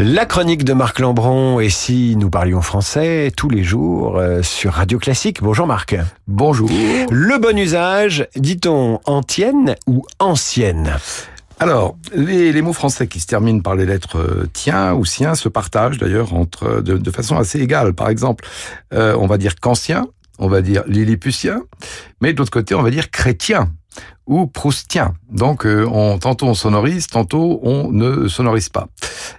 La chronique de Marc Lambron, et si nous parlions français tous les jours euh, sur Radio Classique. Bonjour Marc. Bonjour. Le bon usage, dit-on antienne ou ancienne? Alors, les, les, mots français qui se terminent par les lettres euh, tien ou sien se partagent d'ailleurs entre de, de, façon assez égale. Par exemple, euh, on va dire qu'ancien, on va dire lilliputien, mais de l'autre côté, on va dire chrétien ou proustien. Donc, euh, on, tantôt on sonorise, tantôt on ne sonorise pas.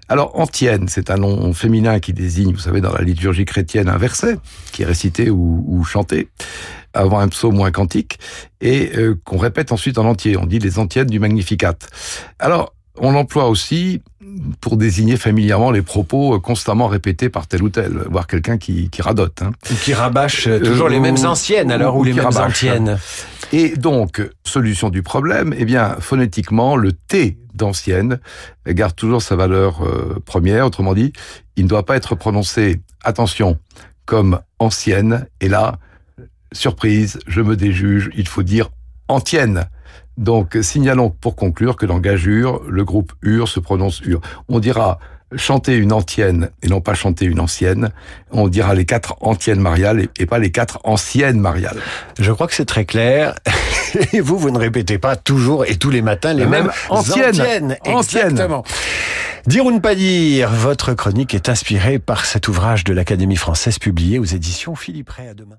Alors, antienne, c'est un nom féminin qui désigne, vous savez, dans la liturgie chrétienne, un verset qui est récité ou, ou chanté avant un psaume ou un cantique, et euh, qu'on répète ensuite en entier. On dit les antiennes du Magnificat. Alors, on l'emploie aussi pour désigner familièrement les propos constamment répétés par tel ou tel, voire quelqu'un qui, qui radote. Hein. Ou qui rabâche toujours euh, les mêmes anciennes, alors, ou, ou les mêmes rabâche. anciennes. Et donc, solution du problème, eh bien, phonétiquement, le T d'ancienne garde toujours sa valeur euh, première. Autrement dit, il ne doit pas être prononcé, attention, comme ancienne. Et là, surprise, je me déjuge, il faut dire antienne. Donc, signalons pour conclure que dans Gageure, le groupe UR se prononce UR. On dira chanter une antienne et non pas chanter une ancienne. On dira les quatre antiennes mariales et pas les quatre anciennes mariales. Je crois que c'est très clair. Et vous, vous ne répétez pas toujours et tous les matins les mêmes anciennes. anciennes. Exactement. Dire ou ne pas dire, votre chronique est inspirée par cet ouvrage de l'Académie française publié aux éditions Philippe Ray. À demain.